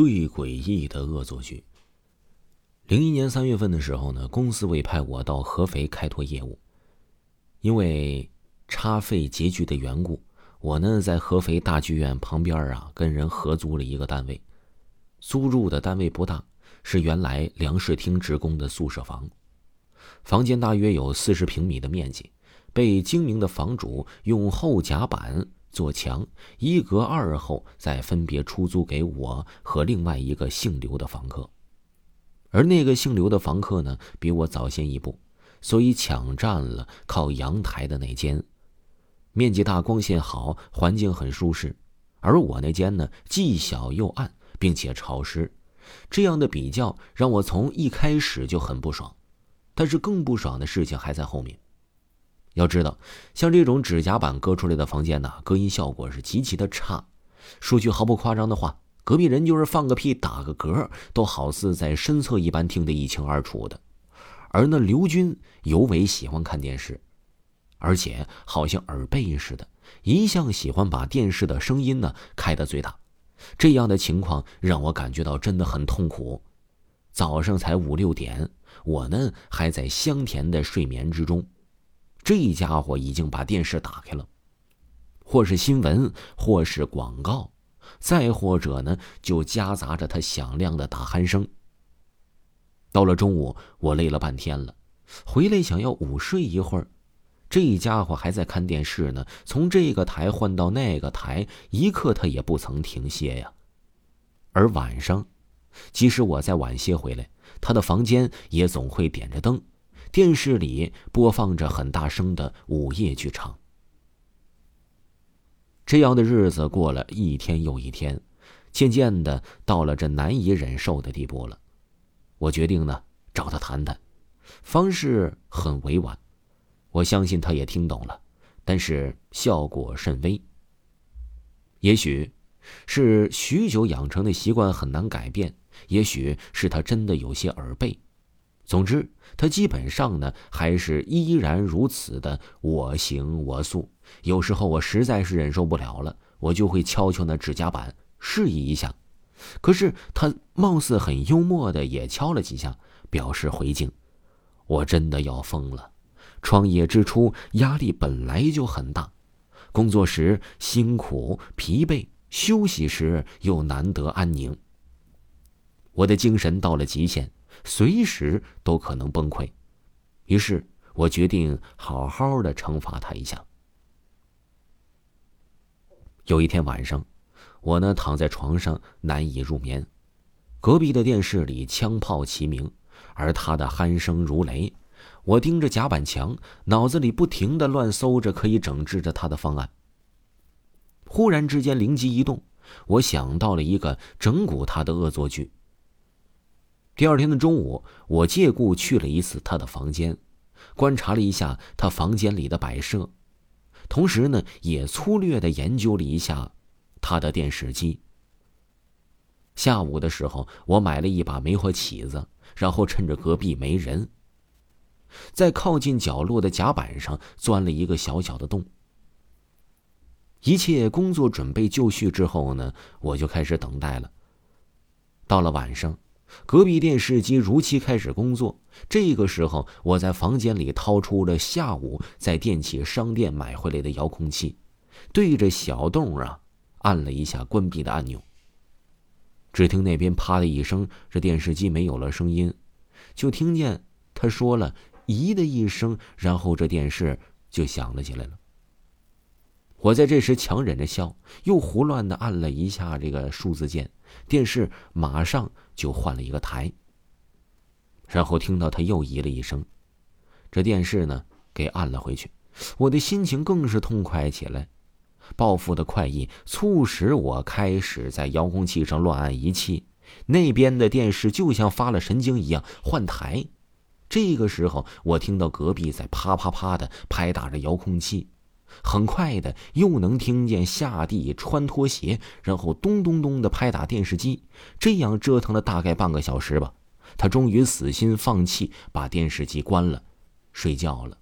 最诡异的恶作剧。零一年三月份的时候呢，公司委派我到合肥开拓业务，因为差费拮据的缘故，我呢在合肥大剧院旁边啊跟人合租了一个单位。租住的单位不大，是原来粮食厅职工的宿舍房，房间大约有四十平米的面积，被精明的房主用厚甲板。做墙一隔二后，再分别出租给我和另外一个姓刘的房客。而那个姓刘的房客呢，比我早先一步，所以抢占了靠阳台的那间，面积大，光线好，环境很舒适。而我那间呢，既小又暗，并且潮湿。这样的比较让我从一开始就很不爽。但是更不爽的事情还在后面。要知道，像这种指甲板割出来的房间呢，隔音效果是极其的差。说句毫不夸张的话，隔壁人就是放个屁、打个嗝，都好似在身侧一般，听得一清二楚的。而那刘军尤为喜欢看电视，而且好像耳背似的，一向喜欢把电视的声音呢开得最大。这样的情况让我感觉到真的很痛苦。早上才五六点，我呢还在香甜的睡眠之中。这家伙已经把电视打开了，或是新闻，或是广告，再或者呢，就夹杂着他响亮的打鼾声。到了中午，我累了半天了，回来想要午睡一会儿，这家伙还在看电视呢，从这个台换到那个台，一刻他也不曾停歇呀。而晚上，即使我再晚些回来，他的房间也总会点着灯。电视里播放着很大声的午夜剧场。这样的日子过了一天又一天，渐渐的到了这难以忍受的地步了。我决定呢找他谈谈，方式很委婉，我相信他也听懂了，但是效果甚微。也许是许久养成的习惯很难改变，也许是他真的有些耳背。总之，他基本上呢还是依然如此的我行我素。有时候我实在是忍受不了了，我就会敲敲那指甲板，示意一下。可是他貌似很幽默的也敲了几下，表示回敬。我真的要疯了。创业之初压力本来就很大，工作时辛苦疲惫，休息时又难得安宁。我的精神到了极限。随时都可能崩溃，于是我决定好好的惩罚他一下。有一天晚上，我呢躺在床上难以入眠，隔壁的电视里枪炮齐鸣，而他的鼾声如雷。我盯着甲板墙，脑子里不停的乱搜着可以整治着他的方案。忽然之间灵机一动，我想到了一个整蛊他的恶作剧。第二天的中午，我借故去了一次他的房间，观察了一下他房间里的摆设，同时呢，也粗略的研究了一下他的电视机。下午的时候，我买了一把煤火起子，然后趁着隔壁没人，在靠近角落的甲板上钻了一个小小的洞。一切工作准备就绪之后呢，我就开始等待了。到了晚上。隔壁电视机如期开始工作。这个时候，我在房间里掏出了下午在电器商店买回来的遥控器，对着小洞啊按了一下关闭的按钮。只听那边啪的一声，这电视机没有了声音，就听见他说了“咦”的一声，然后这电视就响了起来了。我在这时强忍着笑，又胡乱的按了一下这个数字键，电视马上就换了一个台。然后听到他又咦了一声，这电视呢给按了回去，我的心情更是痛快起来。报复的快意促使我开始在遥控器上乱按仪器，那边的电视就像发了神经一样换台。这个时候，我听到隔壁在啪啪啪的拍打着遥控器。很快的，又能听见下地穿拖鞋，然后咚咚咚的拍打电视机。这样折腾了大概半个小时吧，他终于死心放弃，把电视机关了，睡觉了。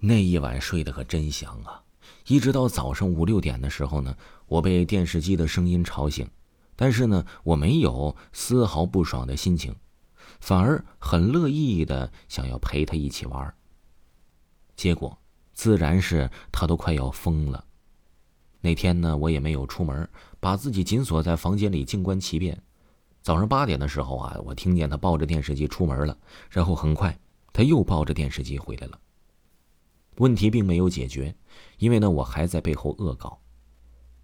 那一晚睡得可真香啊，一直到早上五六点的时候呢，我被电视机的声音吵醒，但是呢，我没有丝毫不爽的心情，反而很乐意的想要陪他一起玩。结果，自然是他都快要疯了。那天呢，我也没有出门，把自己紧锁在房间里静观其变。早上八点的时候啊，我听见他抱着电视机出门了，然后很快他又抱着电视机回来了。问题并没有解决，因为呢，我还在背后恶搞。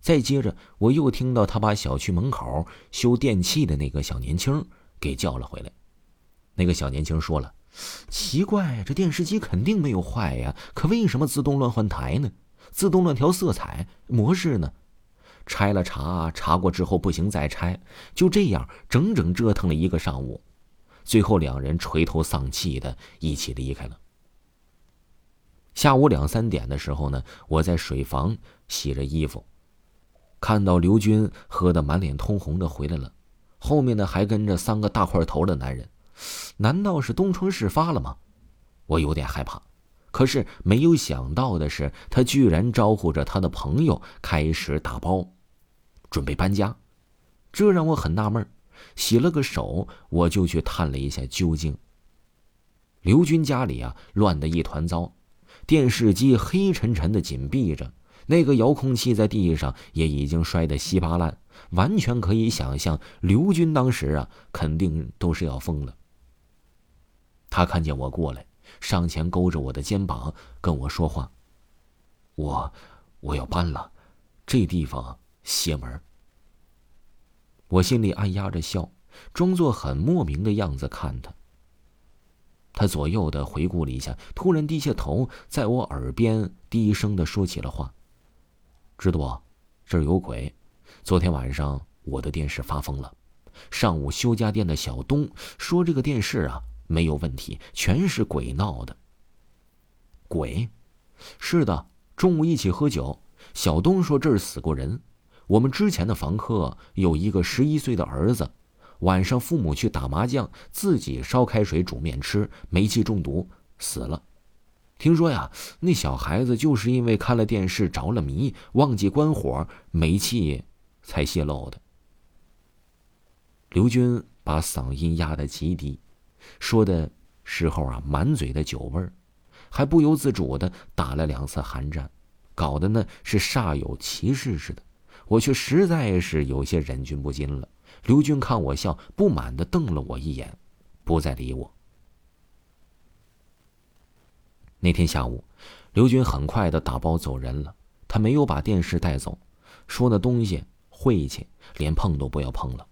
再接着，我又听到他把小区门口修电器的那个小年轻给叫了回来。那个小年轻说了：“奇怪，这电视机肯定没有坏呀，可为什么自动乱换台呢？自动乱调色彩模式呢？拆了查，查过之后不行再拆，就这样整整折腾了一个上午。最后，两人垂头丧气的一起离开了。”下午两三点的时候呢，我在水房洗着衣服，看到刘军喝得满脸通红的回来了，后面呢还跟着三个大块头的男人，难道是东窗事发了吗？我有点害怕，可是没有想到的是，他居然招呼着他的朋友开始打包，准备搬家，这让我很纳闷洗了个手，我就去探了一下究竟。刘军家里啊，乱得一团糟。电视机黑沉沉的紧闭着，那个遥控器在地上也已经摔得稀巴烂，完全可以想象刘军当时啊，肯定都是要疯了。他看见我过来，上前勾着我的肩膀跟我说话：“我，我要搬了，这地方邪门。”我心里暗压着笑，装作很莫名的样子看他。他左右的回顾了一下，突然低下头，在我耳边低声的说起了话：“知道不？这儿有鬼。昨天晚上我的电视发疯了。上午修家电的小东说这个电视啊没有问题，全是鬼闹的。鬼？是的。中午一起喝酒，小东说这儿死过人。我们之前的房客有一个十一岁的儿子。”晚上，父母去打麻将，自己烧开水煮面吃，煤气中毒死了。听说呀，那小孩子就是因为看了电视着了迷，忘记关火，煤气才泄漏的。刘军把嗓音压得极低，说的时候啊，满嘴的酒味儿，还不由自主的打了两次寒战，搞得呢是煞有其事似的。我却实在是有些忍俊不禁了。刘军看我笑，不满的瞪了我一眼，不再理我。那天下午，刘军很快的打包走人了。他没有把电视带走，说那东西晦气，连碰都不要碰了。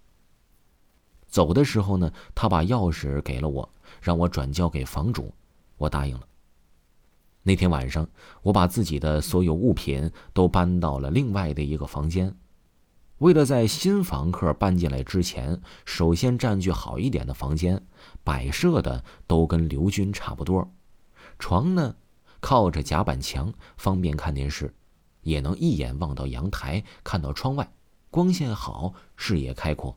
走的时候呢，他把钥匙给了我，让我转交给房主，我答应了。那天晚上，我把自己的所有物品都搬到了另外的一个房间。为了在新房客搬进来之前，首先占据好一点的房间，摆设的都跟刘军差不多。床呢，靠着甲板墙，方便看电视，也能一眼望到阳台，看到窗外，光线好，视野开阔。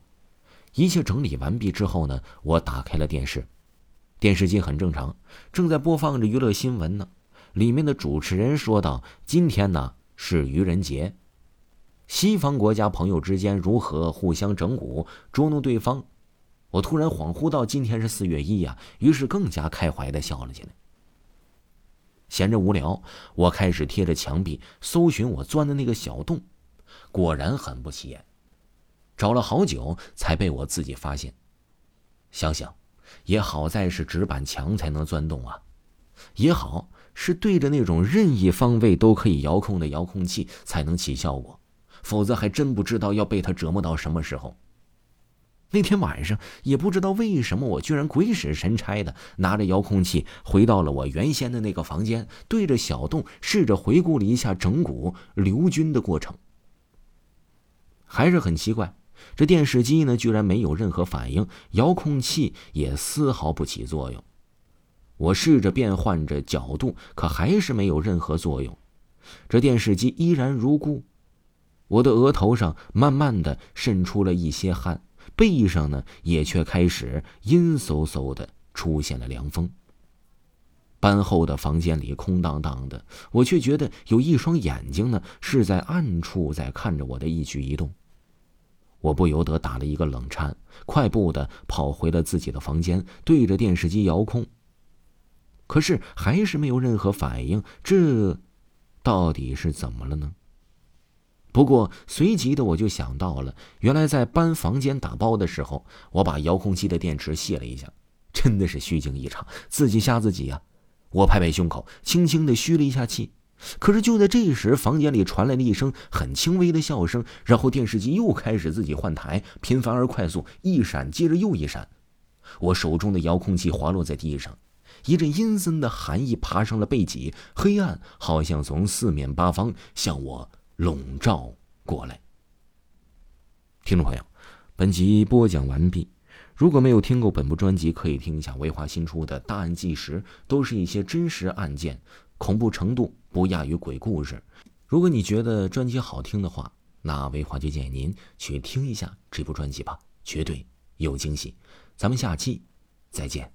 一切整理完毕之后呢，我打开了电视，电视机很正常，正在播放着娱乐新闻呢。里面的主持人说道：“今天呢是愚人节。”西方国家朋友之间如何互相整蛊捉弄对方？我突然恍惚到今天是四月一呀，于是更加开怀的笑了起来。闲着无聊，我开始贴着墙壁搜寻我钻的那个小洞，果然很不起眼，找了好久才被我自己发现。想想，也好在是纸板墙才能钻洞啊，也好是对着那种任意方位都可以遥控的遥控器才能起效果。否则还真不知道要被他折磨到什么时候。那天晚上也不知道为什么，我居然鬼使神差的拿着遥控器回到了我原先的那个房间，对着小洞试着回顾了一下整蛊刘军的过程。还是很奇怪，这电视机呢居然没有任何反应，遥控器也丝毫不起作用。我试着变换着角度，可还是没有任何作用，这电视机依然如故。我的额头上慢慢的渗出了一些汗，背上呢也却开始阴飕飕的出现了凉风。班后的房间里空荡荡的，我却觉得有一双眼睛呢，是在暗处在看着我的一举一动。我不由得打了一个冷颤，快步的跑回了自己的房间，对着电视机遥控。可是还是没有任何反应，这到底是怎么了呢？不过随即的我就想到了，原来在搬房间打包的时候，我把遥控器的电池卸了一下，真的是虚惊一场，自己吓自己呀！我拍拍胸口，轻轻的吁了一下气。可是就在这时，房间里传来了一声很轻微的笑声，然后电视机又开始自己换台，频繁而快速，一闪接着又一闪。我手中的遥控器滑落在地上，一阵阴森的寒意爬上了背脊，黑暗好像从四面八方向我笼罩过来。听众朋友，本集播讲完毕。如果没有听过本部专辑，可以听一下维华新出的《大案纪实》，都是一些真实案件，恐怖程度不亚于鬼故事。如果你觉得专辑好听的话，那维华就建议您去听一下这部专辑吧，绝对有惊喜。咱们下期再见。